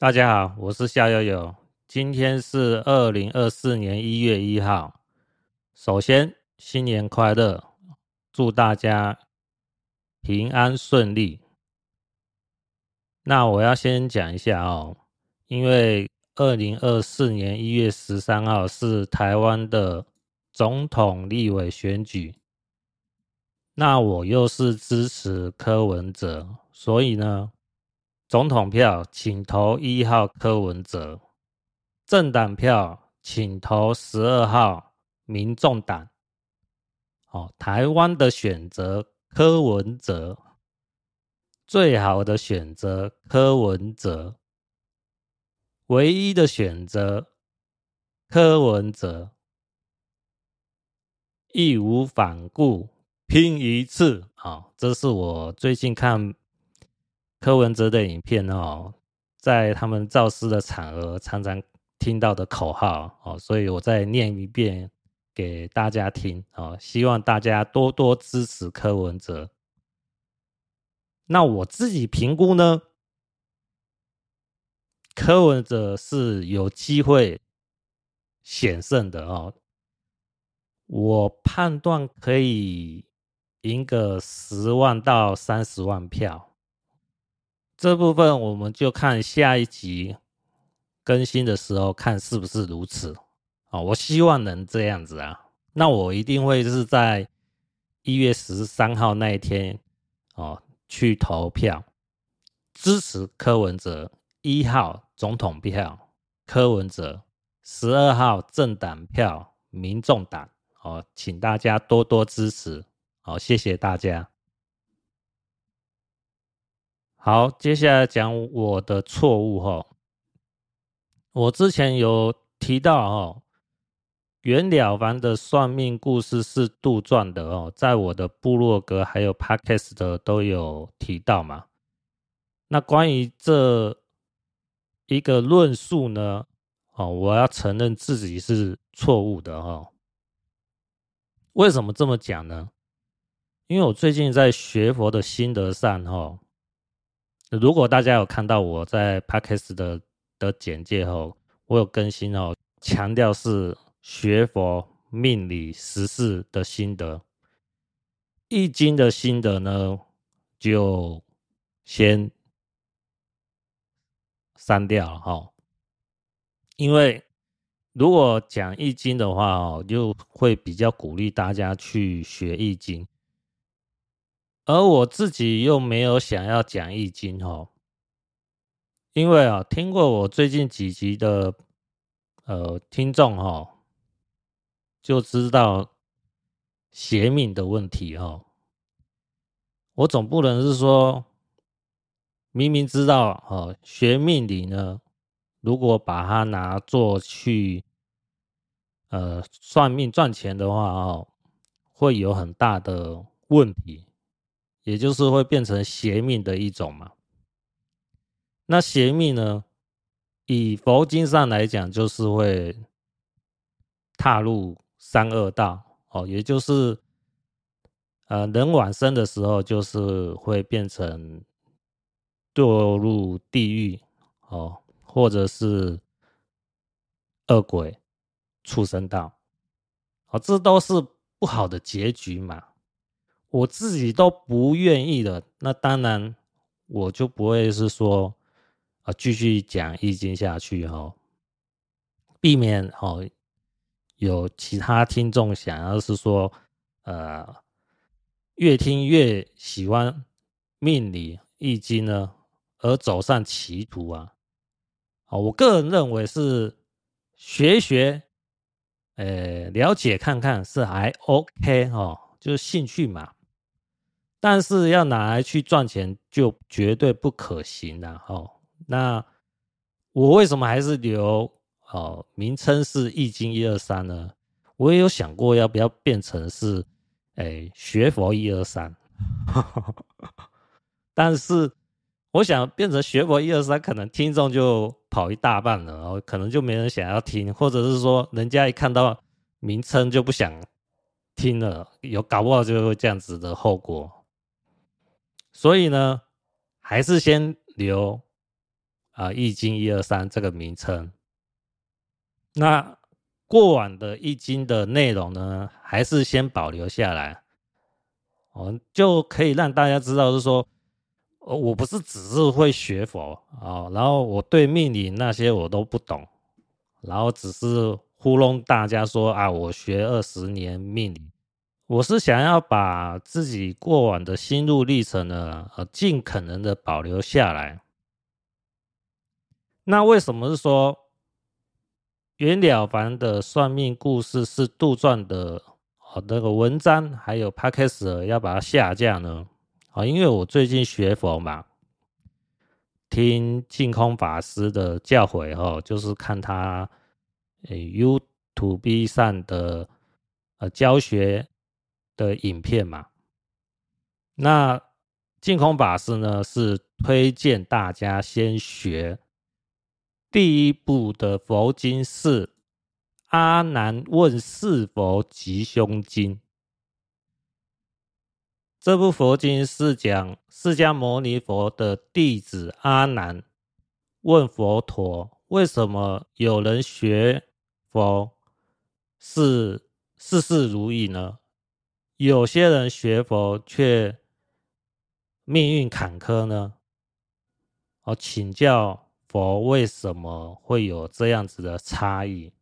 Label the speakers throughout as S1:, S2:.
S1: 大家好，我是夏悠悠。今天是二零二四年一月一号。首先，新年快乐，祝大家平安顺利。那我要先讲一下哦，因为二零二四年一月十三号是台湾的总统、立委选举。那我又是支持柯文哲，所以呢。总统票，请投一号柯文哲；政党票，请投十二号民众党。哦，台湾的选择柯文哲，最好的选择柯文哲，唯一的选择柯文哲，义无反顾拼一次。啊，这是我最近看。柯文哲的影片哦，在他们造势的场合常常听到的口号哦，所以我再念一遍给大家听哦，希望大家多多支持柯文哲。那我自己评估呢，柯文哲是有机会险胜的哦，我判断可以赢个十万到三十万票。这部分我们就看下一集更新的时候看是不是如此啊？我希望能这样子啊。那我一定会是在一月十三号那一天哦去投票支持柯文哲，一号总统票柯文哲，十二号政党票民众党哦，请大家多多支持好，谢谢大家。好，接下来讲我的错误哈。我之前有提到哦，袁了凡的算命故事是杜撰的哦，在我的部落格还有 Podcast 的都有提到嘛。那关于这一个论述呢，哦，我要承认自己是错误的哈。为什么这么讲呢？因为我最近在学佛的心得上哈。如果大家有看到我在 Podcast 的的简介后，我有更新哦，强调是学佛命理实事的心得，易经的心得呢，就先删掉了哈。因为如果讲易经的话哦，就会比较鼓励大家去学易经。而我自己又没有想要讲易经哦，因为啊，听过我最近几集的呃听众哈，就知道邪命的问题哦。我总不能是说，明明知道哦，学命理呢，如果把它拿做去呃算命赚钱的话哦，会有很大的问题。也就是会变成邪命的一种嘛。那邪命呢，以佛经上来讲，就是会踏入三恶道哦，也就是呃人往生的时候，就是会变成堕入地狱哦，或者是恶鬼、畜生道，哦，这都是不好的结局嘛。我自己都不愿意的，那当然我就不会是说啊继续讲易经下去哈，避免哦有其他听众想要是说呃越听越喜欢命理易经呢，而走上歧途啊。啊，我个人认为是学学，呃了解看看是还 OK 哦，就是兴趣嘛。但是要拿来去赚钱，就绝对不可行了哦。那我为什么还是留哦名称是易经一二三呢？我也有想过要不要变成是哎学佛一二三，但是我想变成学佛一二三，可能听众就跑一大半了，然后可能就没人想要听，或者是说人家一看到名称就不想听了，有搞不好就会这样子的后果。所以呢，还是先留啊《易经一二三》这个名称。那过往的《易经》的内容呢，还是先保留下来，哦，就可以让大家知道，是说，我不是只是会学佛啊，然后我对命理那些我都不懂，然后只是糊弄大家说啊，我学二十年命理。我是想要把自己过往的心路历程呢，呃，尽可能的保留下来。那为什么是说袁了凡的算命故事是杜撰的？哦，那个文章还有 Podcast 要把它下架呢？啊，因为我最近学佛嘛，听净空法师的教诲哦，就是看他诶 YouTube 上的呃教学。的影片嘛，那净空法师呢是推荐大家先学第一部的佛经是《阿难问事佛吉凶经》。这部佛经是讲释迦牟尼佛的弟子阿难问佛陀：为什么有人学佛是事事如意呢？有些人学佛却命运坎坷呢？哦，请教佛为什么会有这样子的差异？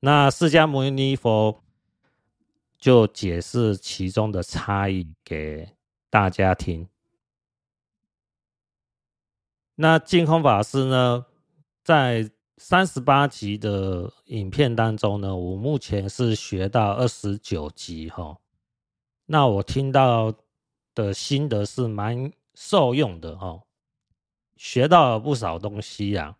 S1: 那释迦牟尼佛就解释其中的差异给大家听。那净空法师呢，在三十八集的影片当中呢，我目前是学到二十九集哈。那我听到的心得是蛮受用的哦，学到了不少东西呀。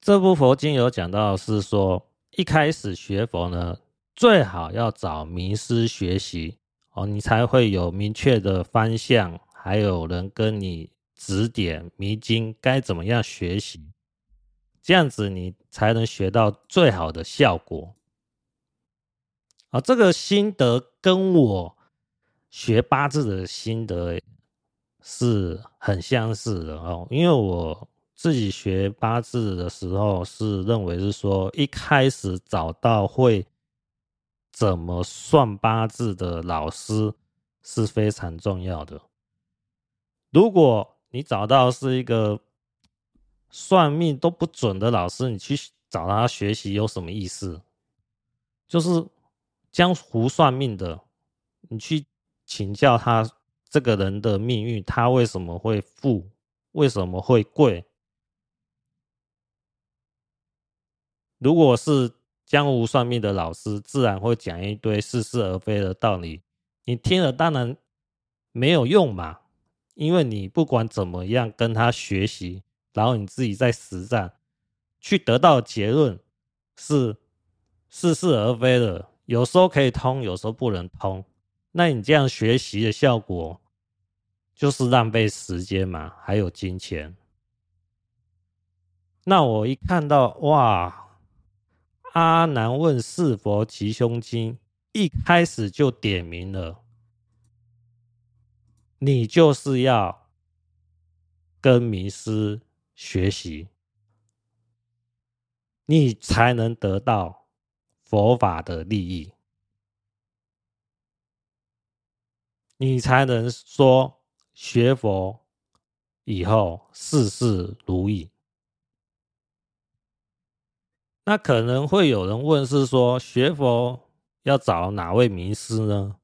S1: 这部佛经有讲到是说，一开始学佛呢，最好要找名师学习哦，你才会有明确的方向，还有人跟你指点迷津，该怎么样学习，这样子你才能学到最好的效果。啊，这个心得跟我学八字的心得是很相似的哦。因为我自己学八字的时候，是认为是说，一开始找到会怎么算八字的老师是非常重要的。如果你找到是一个算命都不准的老师，你去找他学习有什么意思？就是。江湖算命的，你去请教他这个人的命运，他为什么会富，为什么会贵？如果是江湖算命的老师，自然会讲一堆似是而非的道理，你听了当然没有用嘛，因为你不管怎么样跟他学习，然后你自己在实战去得到结论是似是而非的。有时候可以通，有时候不能通。那你这样学习的效果，就是浪费时间嘛，还有金钱。那我一看到哇，阿难问事佛吉凶经，一开始就点明了，你就是要跟名师学习，你才能得到。佛法的利益，你才能说学佛以后事事如意。那可能会有人问，是说学佛要找哪位名师呢？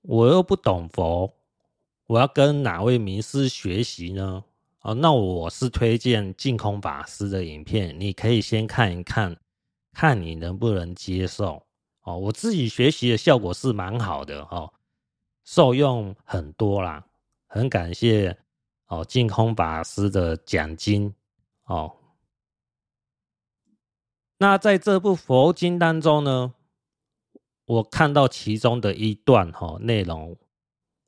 S1: 我又不懂佛，我要跟哪位名师学习呢？哦，那我是推荐净空法师的影片，你可以先看一看。看你能不能接受哦，我自己学习的效果是蛮好的哦，受用很多啦，很感谢哦净空法师的讲经哦。那在这部佛经当中呢，我看到其中的一段哈内容，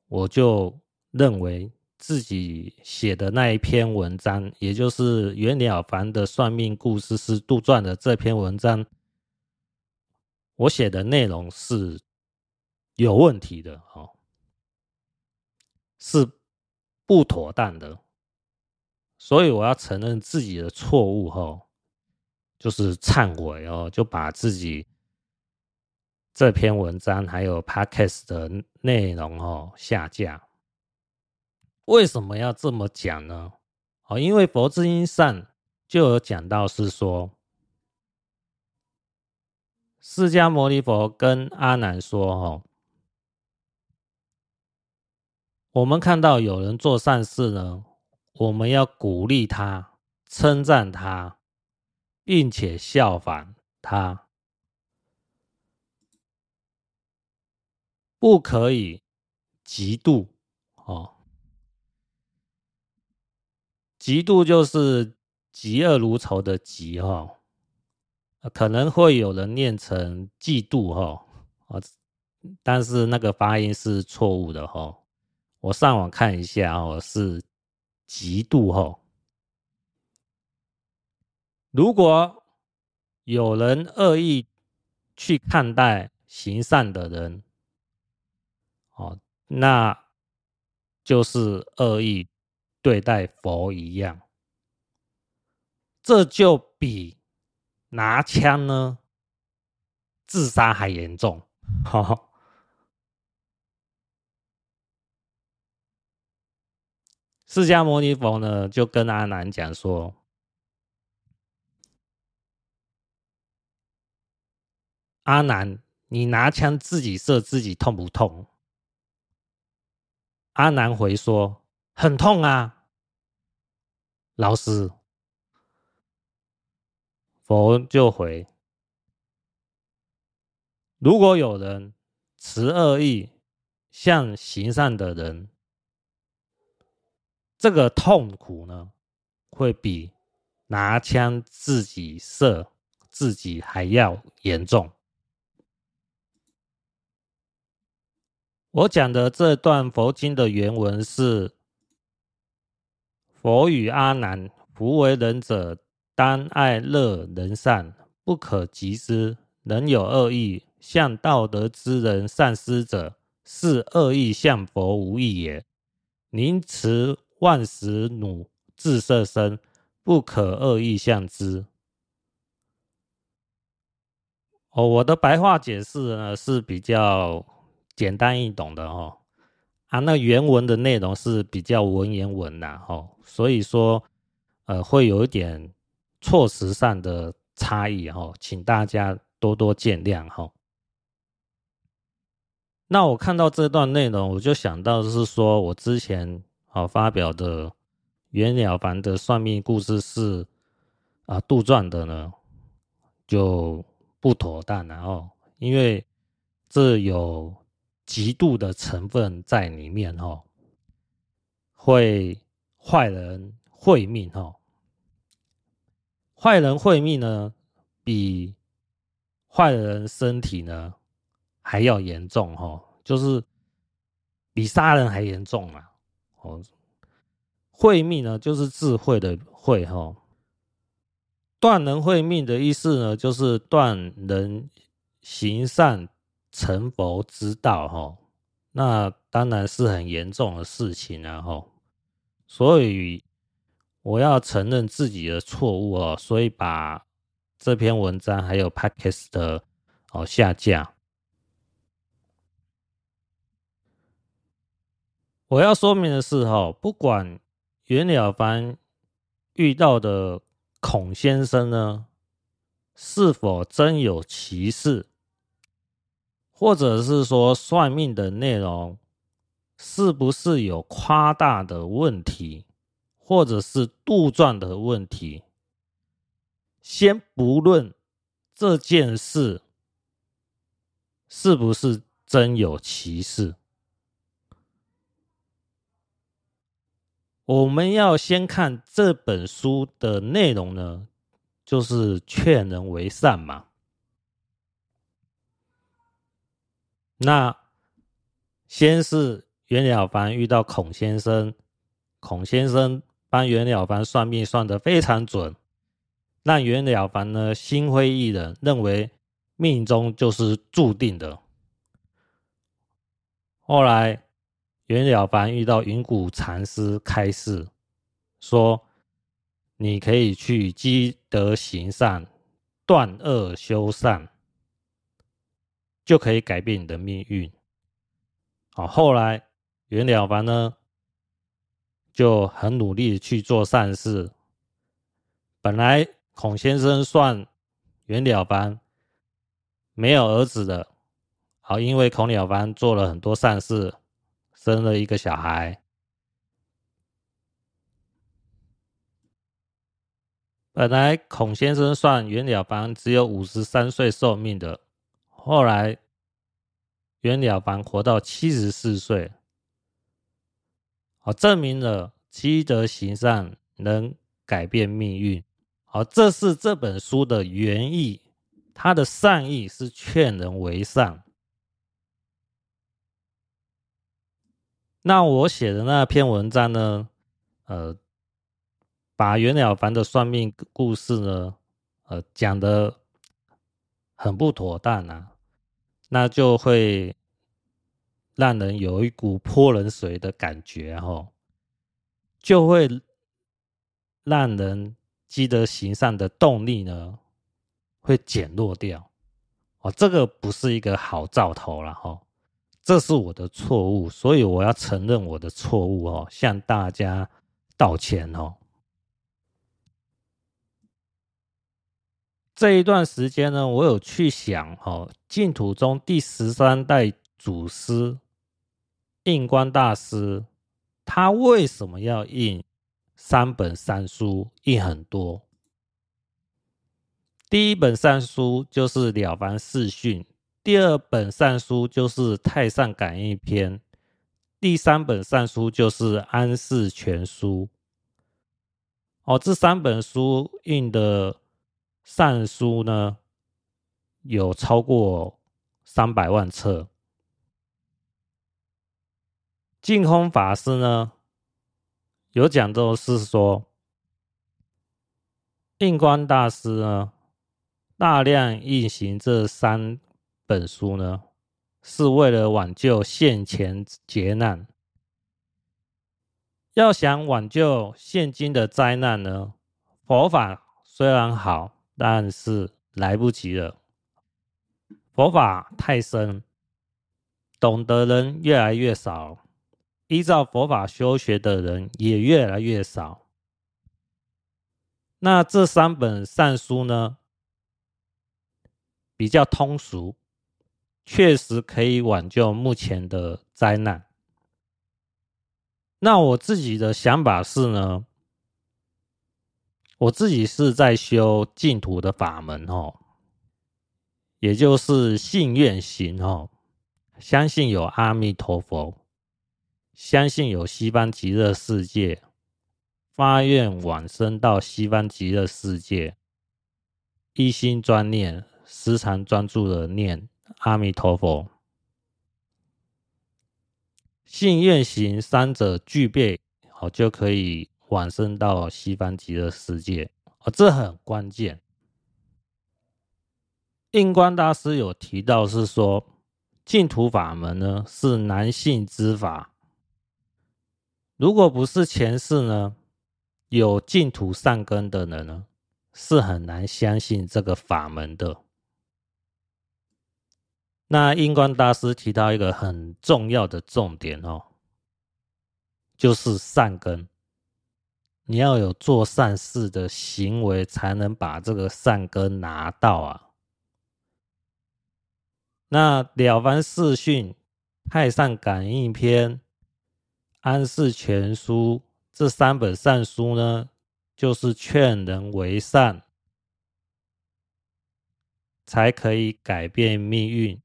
S1: 我就认为。自己写的那一篇文章，也就是袁了凡的算命故事是杜撰的这篇文章，我写的内容是有问题的哦，是不妥当的，所以我要承认自己的错误哦，就是忏悔哦，就把自己这篇文章还有 Podcast 的内容哦下架。为什么要这么讲呢？哦，因为佛之音上就有讲到是说，释迦牟尼佛跟阿难说哦。我们看到有人做善事呢，我们要鼓励他、称赞他，并且效仿他，不可以嫉妒哦。嫉妒就是嫉恶如仇的嫉哈，可能会有人念成嫉妒哈啊，但是那个发音是错误的哈。我上网看一下哦，是嫉妒吼。如果有人恶意去看待行善的人，哦，那就是恶意对待佛一样，这就比拿枪呢自杀还严重，哈。释迦牟尼佛呢，就跟阿难讲说：“阿难，你拿枪自己射自己痛不痛？”阿难回说：“很痛啊，老师。”佛就回：“如果有人持恶意向行善的人。”这个痛苦呢，会比拿枪自己射自己还要严重。我讲的这段佛经的原文是：佛与阿难：夫为人者，当爱乐人善，不可及之。人有恶意向道德之人善施者，是恶意向佛无益也。宁持。万石弩自射身，不可恶意向之。哦，我的白话解释呢是比较简单易懂的哦。啊，那原文的内容是比较文言文呐，哦，所以说呃会有一点措辞上的差异哈，请大家多多见谅哈。那我看到这段内容，我就想到是说我之前。好，发表的袁了凡的算命故事是啊杜撰的呢，就不妥当，然后因为这有极度的成分在里面哦，会坏人会命哦，坏人会命呢，比坏人身体呢还要严重哦，就是比杀人还严重啊。哦，会命呢，就是智慧的慧哈。断人会命的意思呢，就是断人行善成佛之道哈。那当然是很严重的事情啊哈。所以我要承认自己的错误哦，所以把这篇文章还有 Podcast 的哦下架。我要说明的是，哈，不管袁了凡遇到的孔先生呢，是否真有其事，或者是说算命的内容是不是有夸大的问题，或者是杜撰的问题，先不论这件事是不是真有其事。我们要先看这本书的内容呢，就是劝人为善嘛。那先是袁了凡遇到孔先生，孔先生帮袁了凡算命算得非常准，让袁了凡呢心灰意冷，认为命中就是注定的。后来袁了凡遇到云谷禅师开示，说：“你可以去积德行善，断恶修善，就可以改变你的命运。”好，后来袁了凡呢就很努力去做善事。本来孔先生算袁了凡没有儿子的，好，因为孔了凡做了很多善事。生了一个小孩，本来孔先生算袁了凡只有五十三岁寿命的，后来袁了凡活到七十四岁，哦，证明了积德行善能改变命运。好，这是这本书的原意，他的善意是劝人为善。那我写的那篇文章呢，呃，把袁了凡的算命故事呢，呃，讲得很不妥当啊，那就会让人有一股泼冷水的感觉哈，就会让人积德行善的动力呢，会减弱掉，哦，这个不是一个好兆头了哈。这是我的错误，所以我要承认我的错误哦，向大家道歉哦。这一段时间呢，我有去想哦，净土中第十三代祖师印光大师，他为什么要印三本善书，印很多？第一本善书就是《了凡四训》。第二本善书就是《太上感应篇》，第三本善书就是《安世全书》。哦，这三本书印的善书呢，有超过三百万册。净空法师呢，有讲到是说，印光大师呢，大量运行这三。本书呢，是为了挽救现前劫难。要想挽救现今的灾难呢，佛法虽然好，但是来不及了。佛法太深，懂得人越来越少，依照佛法修学的人也越来越少。那这三本善书呢，比较通俗。确实可以挽救目前的灾难。那我自己的想法是呢，我自己是在修净土的法门哦，也就是信愿行哦，相信有阿弥陀佛，相信有西方极乐世界，发愿往生到西方极乐世界，一心专念，时常专注的念。阿弥陀佛，信愿行三者具备，好就可以往生到西方极乐世界。哦，这很关键。印光大师有提到是说，净土法门呢是难信之法。如果不是前世呢有净土善根的人呢，是很难相信这个法门的。那印光大师提到一个很重要的重点哦，就是善根，你要有做善事的行为，才能把这个善根拿到啊。那《了凡四训》《太上感应篇》《安世全书》这三本善书呢，就是劝人为善，才可以改变命运。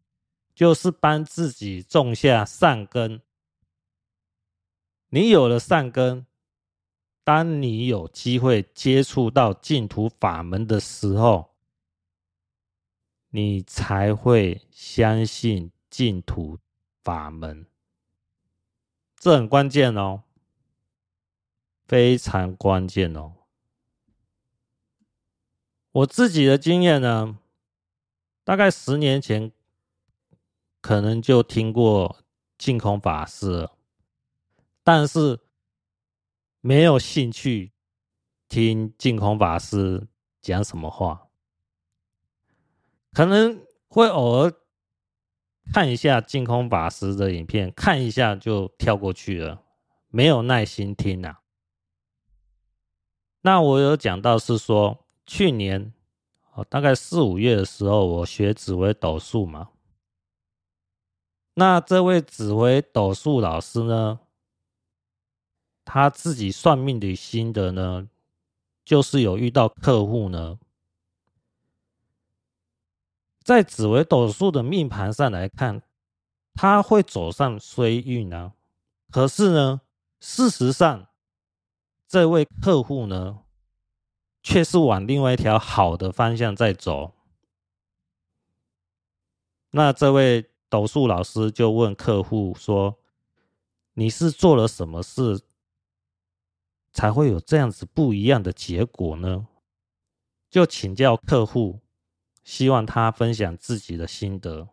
S1: 就是帮自己种下善根。你有了善根，当你有机会接触到净土法门的时候，你才会相信净土法门。这很关键哦，非常关键哦。我自己的经验呢，大概十年前。可能就听过净空法师，但是没有兴趣听净空法师讲什么话，可能会偶尔看一下净空法师的影片，看一下就跳过去了，没有耐心听啊。那我有讲到是说，去年哦，大概四五月的时候，我学紫微斗数嘛。那这位紫微斗数老师呢，他自己算命的心得呢，就是有遇到客户呢，在紫微斗数的命盘上来看，他会走上衰运啊。可是呢，事实上，这位客户呢，却是往另外一条好的方向在走。那这位。斗数老师就问客户说：“你是做了什么事，才会有这样子不一样的结果呢？”就请教客户，希望他分享自己的心得。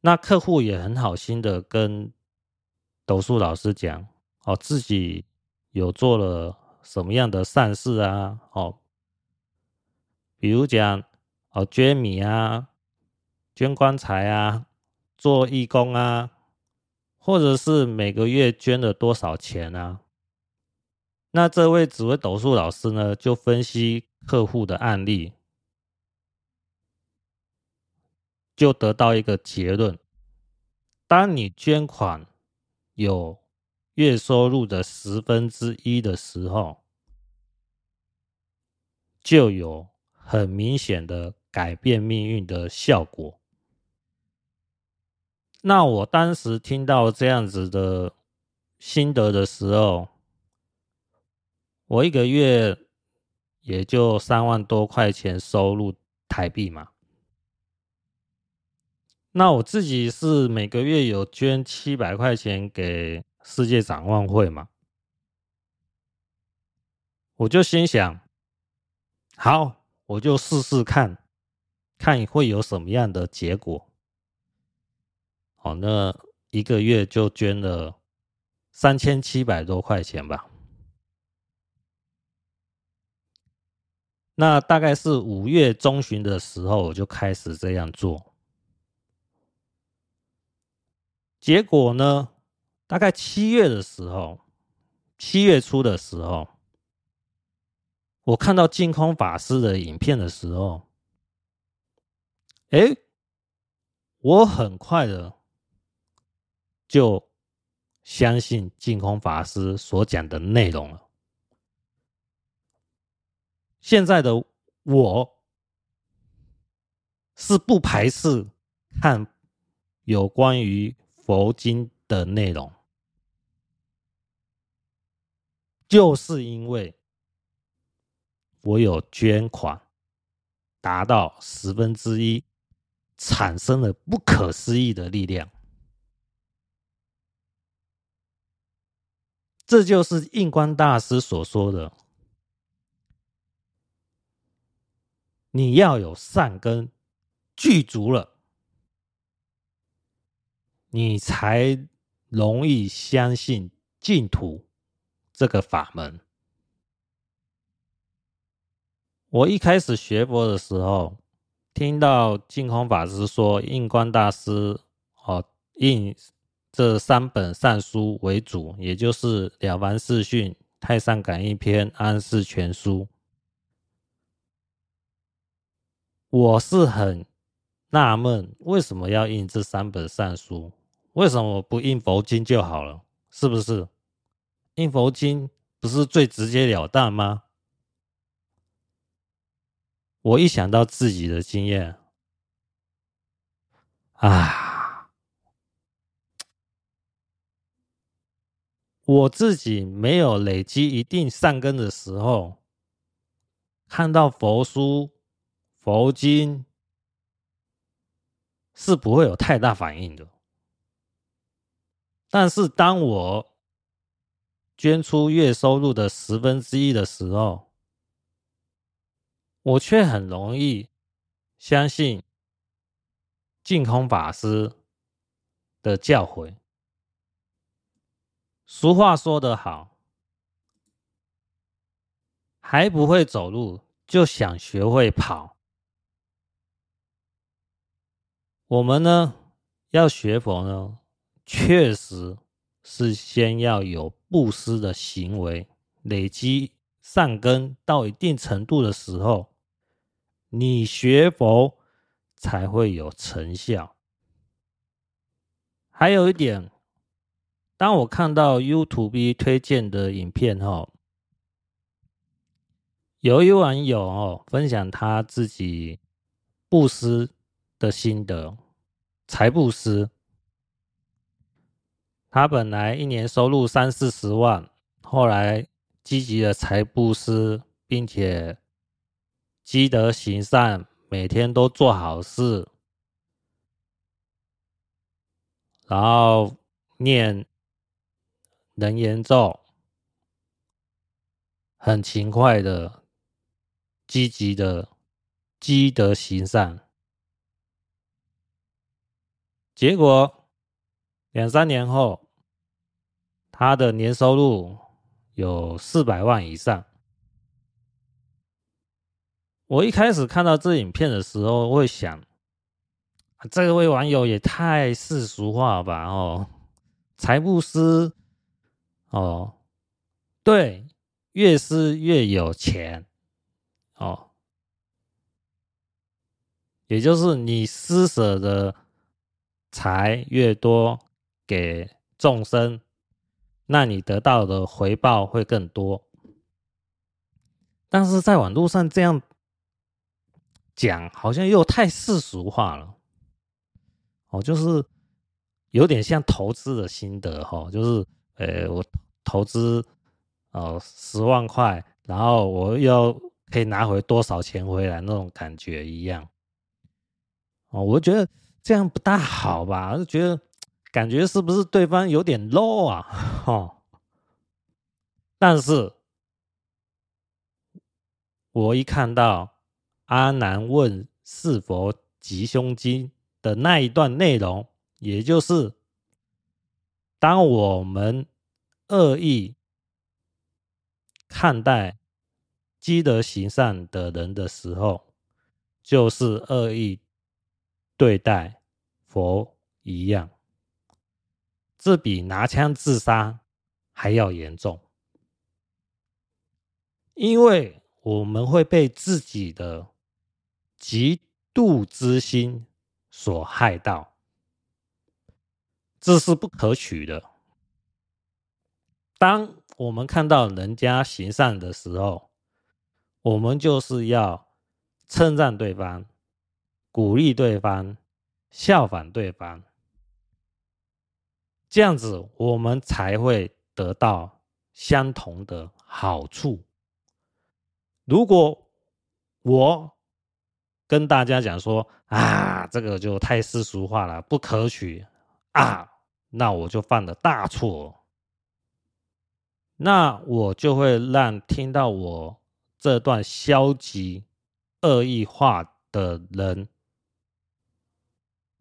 S1: 那客户也很好心的跟斗数老师讲：“哦，自己有做了什么样的善事啊？哦，比如讲哦，捐米啊。”捐棺材啊，做义工啊，或者是每个月捐了多少钱啊？那这位紫薇斗数老师呢，就分析客户的案例，就得到一个结论：当你捐款有月收入的十分之一的时候，就有很明显的改变命运的效果。那我当时听到这样子的心得的时候，我一个月也就三万多块钱收入台币嘛。那我自己是每个月有捐七百块钱给世界展望会嘛，我就心想，好，我就试试看，看会有什么样的结果。哦，那一个月就捐了三千七百多块钱吧。那大概是五月中旬的时候，我就开始这样做。结果呢，大概七月的时候，七月初的时候，我看到净空法师的影片的时候，哎，我很快的。就相信净空法师所讲的内容了。现在的我是不排斥看有关于佛经的内容，就是因为我有捐款达到十分之一，产生了不可思议的力量。这就是印光大师所说的：你要有善根具足了，你才容易相信净土这个法门。我一开始学佛的时候，听到净空法师说印光大师哦印。这三本善书为主，也就是《了凡四训》《太上感应篇》《安世全书》。我是很纳闷，为什么要印这三本善书？为什么不印佛经就好了？是不是？印佛经不是最直截了当吗？我一想到自己的经验，啊！我自己没有累积一定善根的时候，看到佛书、佛经是不会有太大反应的。但是当我捐出月收入的十分之一的时候，我却很容易相信净空法师的教诲。俗话说得好，还不会走路就想学会跑。我们呢，要学佛呢，确实是先要有布施的行为，累积善根到一定程度的时候，你学佛才会有成效。还有一点，当我看到 YouTube 推荐的影片后，有一网友哦分享他自己布施的心得，财布施。他本来一年收入三四十万，后来积极的财布施，并且积德行善，每天都做好事，然后念人言咒，很勤快的、积极的积德行善，结果两三年后。他的年收入有四百万以上。我一开始看到这影片的时候，会想，这位网友也太世俗化吧？哦，财布施，哦，对，越施越有钱，哦，也就是你施舍的财越多给众生。那你得到的回报会更多，但是在网络上这样讲，好像又太世俗化了。哦，就是有点像投资的心得哈，就是呃，我投资哦十万块，然后我又可以拿回多少钱回来那种感觉一样。哦，我觉得这样不大好吧，就觉得。感觉是不是对方有点 low 啊？哈，但是我一看到阿南问是否吉凶经的那一段内容，也就是当我们恶意看待积德行善的人的时候，就是恶意对待佛一样。这比拿枪自杀还要严重，因为我们会被自己的嫉妒之心所害到，这是不可取的。当我们看到人家行善的时候，我们就是要称赞对方、鼓励对方、效仿对方。这样子，我们才会得到相同的好处。如果我跟大家讲说啊，这个就太世俗化了，不可取啊，那我就犯了大错。那我就会让听到我这段消极、恶意话的人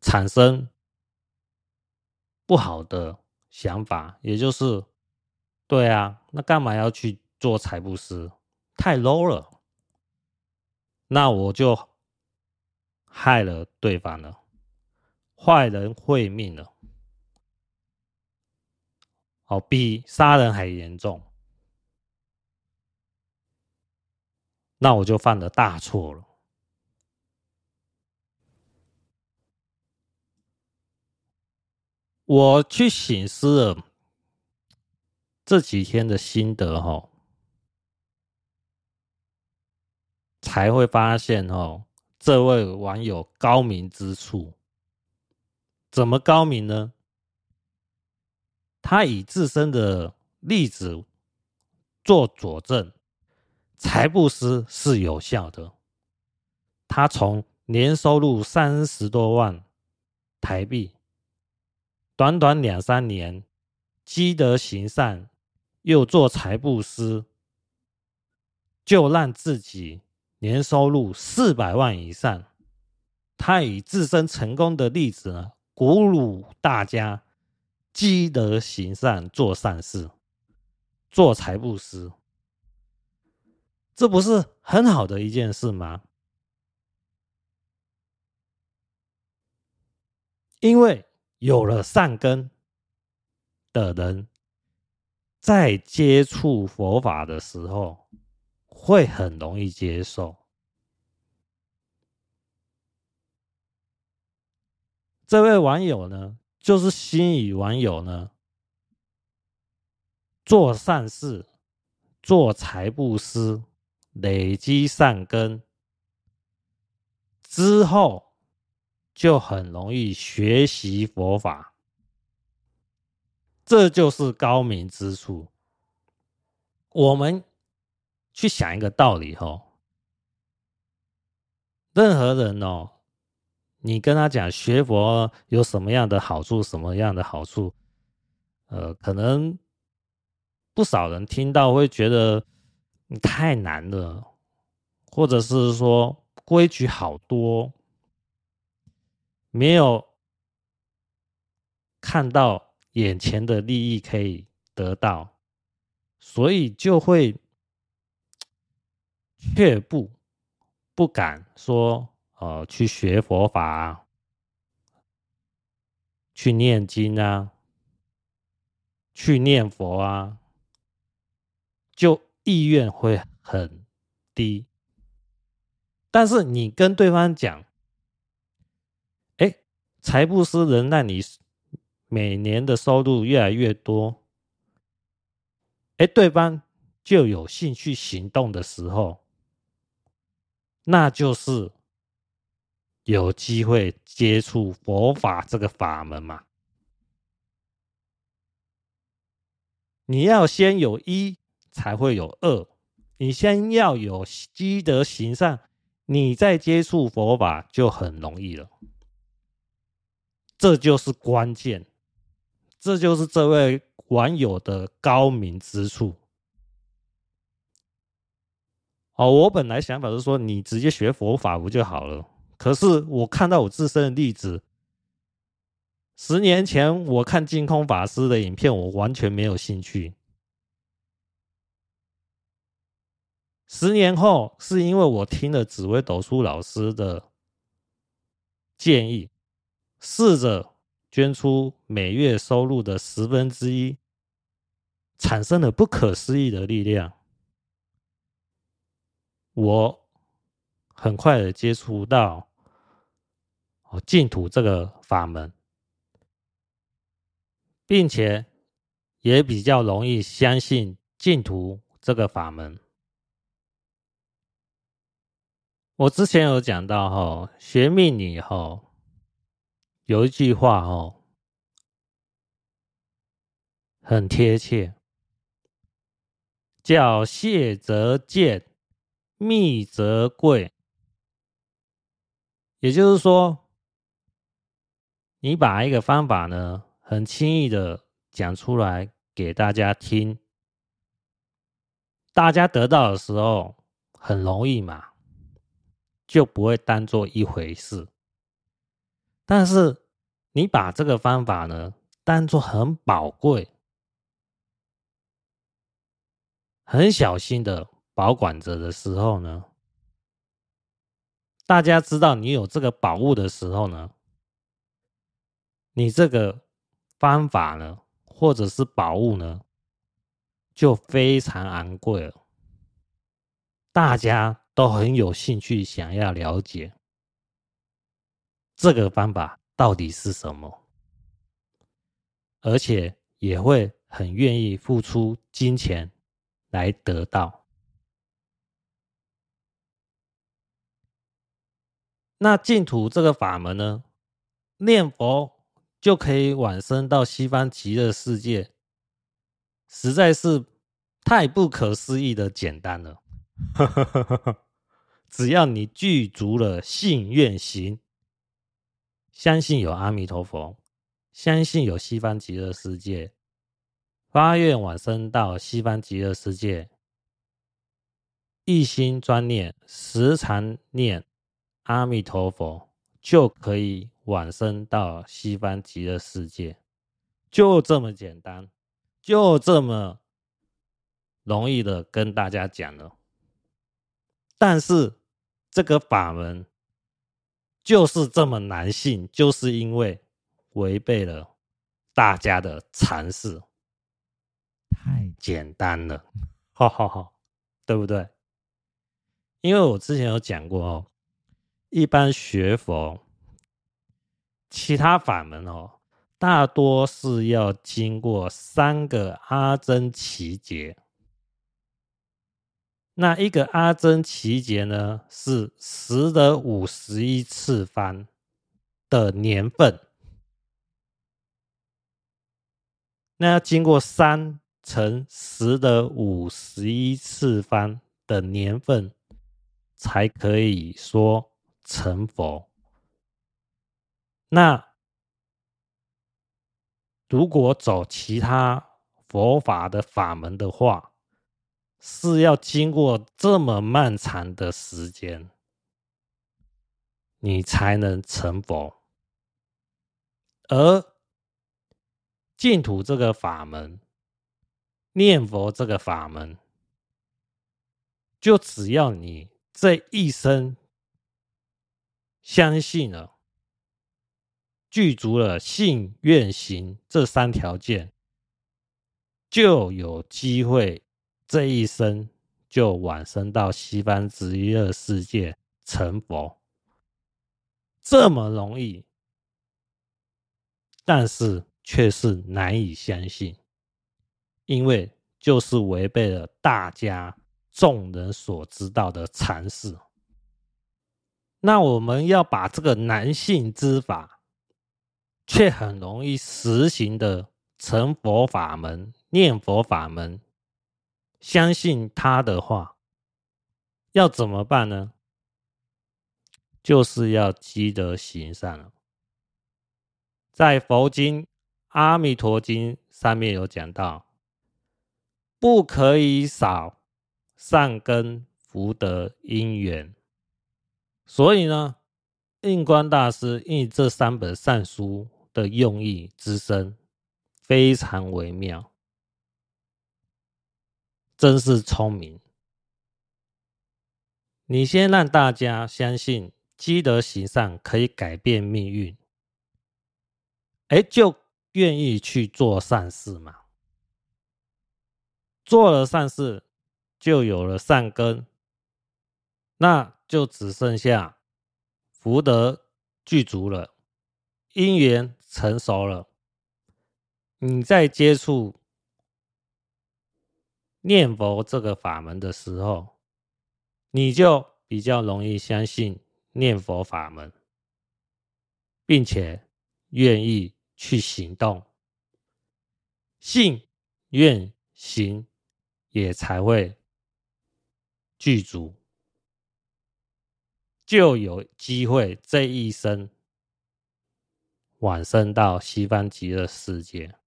S1: 产生。不好的想法，也就是，对啊，那干嘛要去做财布施？太 low 了，那我就害了对方了，坏人会命了，哦，比杀人还严重，那我就犯了大错了。我去省思了这几天的心得哈，才会发现哦，这位网友高明之处。怎么高明呢？他以自身的例子做佐证，财布施是有效的。他从年收入三十多万台币。短短两三年，积德行善，又做财布施，就让自己年收入四百万以上。他以自身成功的例子呢，鼓舞大家积德行善，做善事，做财布施，这不是很好的一件事吗？因为有了善根的人，在接触佛法的时候，会很容易接受。这位网友呢，就是心语网友呢，做善事，做财布施，累积善根之后，就很容易学习佛法。这就是高明之处。我们去想一个道理哦，任何人哦。你跟他讲学佛有什么样的好处，什么样的好处？呃，可能不少人听到会觉得你太难了，或者是说规矩好多，没有看到眼前的利益可以得到，所以就会却步，不敢说。呃，去学佛法啊，去念经啊，去念佛啊，就意愿会很低。但是你跟对方讲，财布施能让你每年的收入越来越多，哎，对方就有兴趣行动的时候，那就是。有机会接触佛法这个法门嘛？你要先有一，才会有二。你先要有积德行善，你再接触佛法就很容易了。这就是关键，这就是这位网友的高明之处。哦，我本来想法是说，你直接学佛法不就好了？可是我看到我自身的例子，十年前我看净空法师的影片，我完全没有兴趣。十年后，是因为我听了紫薇斗数老师的建议，试着捐出每月收入的十分之一，产生了不可思议的力量。我很快的接触到。净土这个法门，并且也比较容易相信净土这个法门。我之前有讲到哈，学命理哈，有一句话哦，很贴切，叫“谢则见，密则贵”，也就是说。你把一个方法呢，很轻易的讲出来给大家听，大家得到的时候很容易嘛，就不会当做一回事。但是你把这个方法呢，当做很宝贵、很小心的保管着的时候呢，大家知道你有这个宝物的时候呢，你这个方法呢，或者是宝物呢，就非常昂贵了。大家都很有兴趣想要了解这个方法到底是什么，而且也会很愿意付出金钱来得到。那净土这个法门呢，念佛。就可以往生到西方极乐世界，实在是太不可思议的简单了。只要你具足了信愿行，相信有阿弥陀佛，相信有西方极乐世界，发愿往生到西方极乐世界，一心专念，时常念阿弥陀佛，就可以。往生到西方极乐世界，就这么简单，就这么容易的跟大家讲了。但是这个法门就是这么难信，就是因为违背了大家的常识，太简单了，哈哈哈，对不对？因为我之前有讲过哦，一般学佛，其他法门哦。大多是要经过三个阿僧祇劫，那一个阿僧只劫呢，是十的五十一次方的年份，那要经过三乘十的五十一次方的年份，才可以说成佛。那如果走其他佛法的法门的话，是要经过这么漫长的时间，你才能成佛。而净土这个法门，念佛这个法门，就只要你这一生相信了。具足了信愿行这三条件，就有机会这一生就往生到西方极乐世界成佛，这么容易，但是却是难以相信，因为就是违背了大家众人所知道的常识。那我们要把这个男性之法。却很容易实行的成佛法门、念佛法门，相信他的话，要怎么办呢？就是要积德行善了。在佛经《阿弥陀经》上面有讲到，不可以少善根福德因缘，所以呢。印光大师印这三本善书的用意之深，非常微妙，真是聪明。你先让大家相信积德行善可以改变命运，哎，就愿意去做善事嘛。做了善事，就有了善根，那就只剩下。福德具足了，因缘成熟了，你在接触念佛这个法门的时候，你就比较容易相信念佛法门，并且愿意去行动，信愿行也才会具足。就有机会这一生往生到西方极乐世界。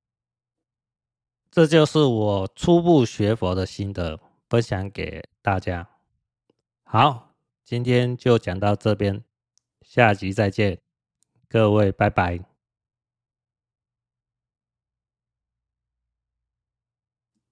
S1: 这就是我初步学佛的心得，分享给大家。好，今天就讲到这边，下集再见，各位拜拜。